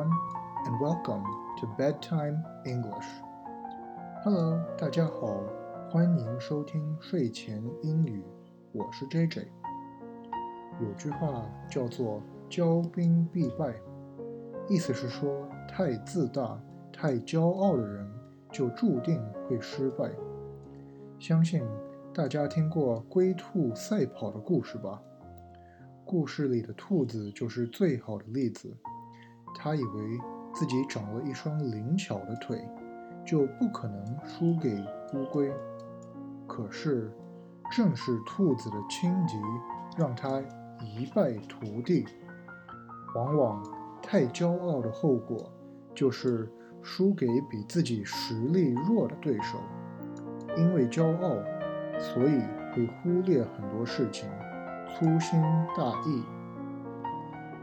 and welcome to Bedtime English. Hello，大家好，欢迎收听睡前英语，我是 JJ。有句话叫做“骄兵必败”，意思是说，太自大、太骄傲的人就注定会失败。相信大家听过龟兔赛跑的故事吧？故事里的兔子就是最好的例子。他以为自己长了一双灵巧的腿，就不可能输给乌龟。可是，正是兔子的轻敌，让他一败涂地。往往太骄傲的后果，就是输给比自己实力弱的对手。因为骄傲，所以会忽略很多事情。粗心大意。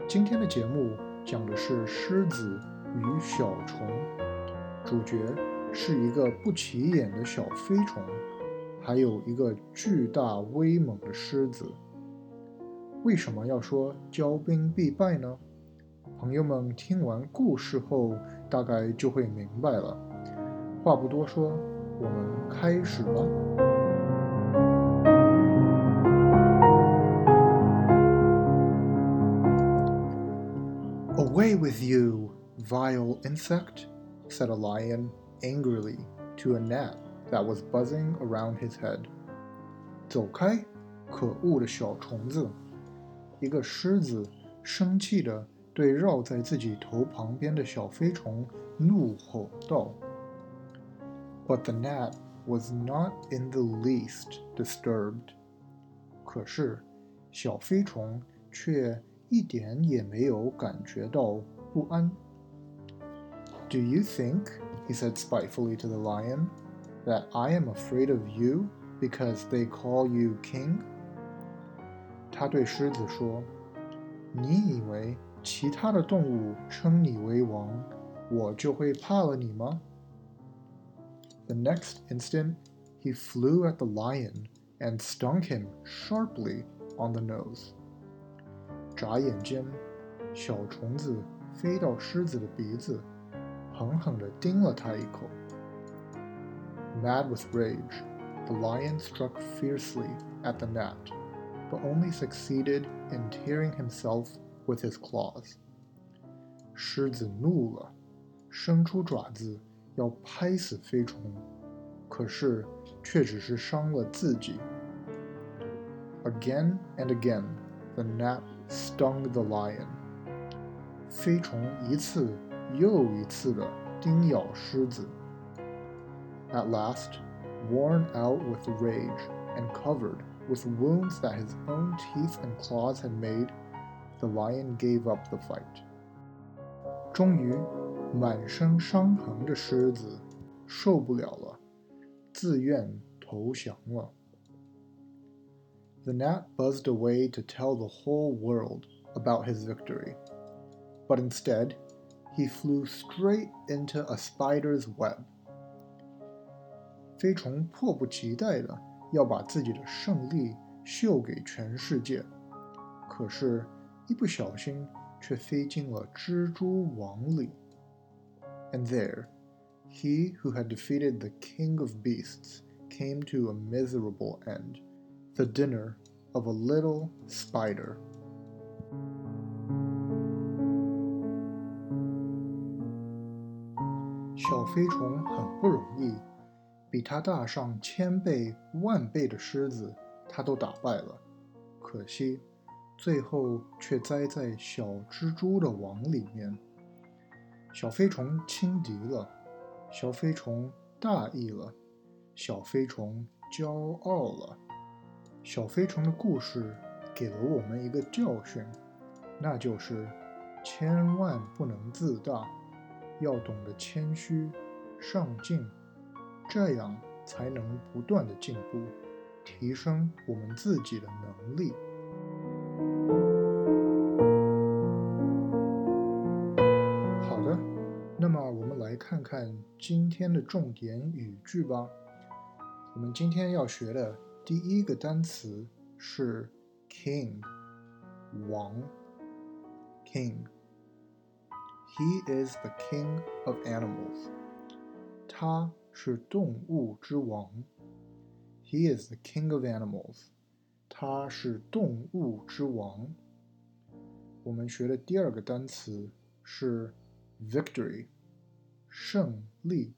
今天的节目讲的是狮子与小虫，主角是一个不起眼的小飞虫，还有一个巨大威猛的狮子。为什么要说骄兵必败呢？朋友们听完故事后，大概就会明白了。话不多说，我们开始吧。Away with you, vile insect, said a lion angrily to a gnat that was buzzing around his head. 走开，可恶的小虫子！一个狮子生气地对绕在自己头旁边的小飞虫怒吼道。But the gnat was not in the least disturbed. 可是，小飞虫却 一点也没有感觉到不安。Do you think, he said spitefully to the lion, that I am afraid of you because they call you king? 他对狮子说：“你以为其他的动物称你为王，我就会怕了你吗？” The next instant, he flew at the lion and stung him sharply on the nose. 眨眼间，小虫子飞到狮子的鼻子，狠狠地叮了它一口。Mad with rage, the lion struck fiercely at the gnat, but only succeeded in tearing himself with his claws. 狮子怒了，伸出爪子要拍死飞虫，可是却只是伤了自己。Again and again, the gnat stung the lion. 飞虫一次又一次地叮咬狮子。At last, worn out with rage and covered with wounds that his own teeth and claws had made, the lion gave up the fight. 终于，满身伤痕的狮子受不了了，自愿投降了。 the gnat buzzed away to tell the whole world about his victory. But instead, he flew straight into a spider's web. 飞虫迫不及待的要把自己的胜利秀给全世界，可是，一不小心却飞进了蜘蛛网里。And there, he who had defeated the king of beasts came to a miserable end The dinner of a little spider. 小飞虫很不容易，比它大上千倍万倍的狮子，它都打败了。可惜，最后却栽在小蜘蛛的网里面。小飞虫轻敌了，小飞虫大意了，小飞虫骄傲了。小飞虫的故事给了我们一个教训，那就是千万不能自大，要懂得谦虚、上进，这样才能不断的进步，提升我们自己的能力。好的，那么我们来看看今天的重点语句吧。我们今天要学的。第一个单词是 king，王，king。 He is the king of animals. 他是动物之王。He is the king of animals. 他是动物之王。我们学的第二个单词是 victory，胜利。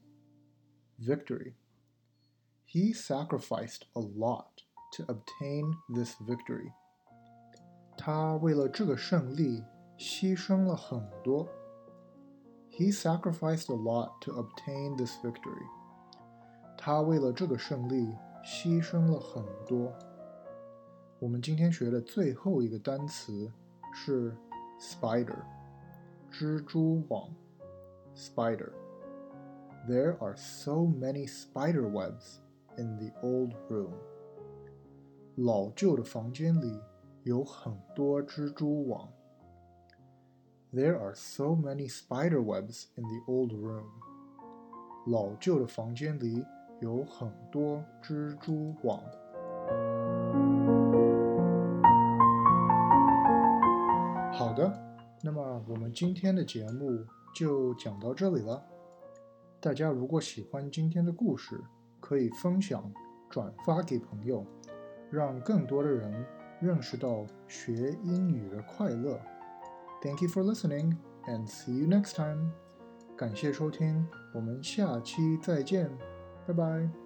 Victory. He sacrificed a lot to obtain this victory. 他为了这个胜利牺牲了很多。He sacrificed a lot to obtain this victory. 他为了这个胜利牺牲了很多。我们今天学的最后一个单词是 spider，蜘蛛网。Spider. There are so many spider webs In the old room. 老旧的房间里有很多蜘蛛网。There are so many spider webs in the old room. 老旧的房间里有很多蜘蛛网。好的，那么我们今天的节目就讲到这里了。大家如果喜欢今天的故事，可以分享、转发给朋友，让更多的人认识到学英语的快乐。Thank you for listening and see you next time. 感谢收听，我们下期再见，拜拜。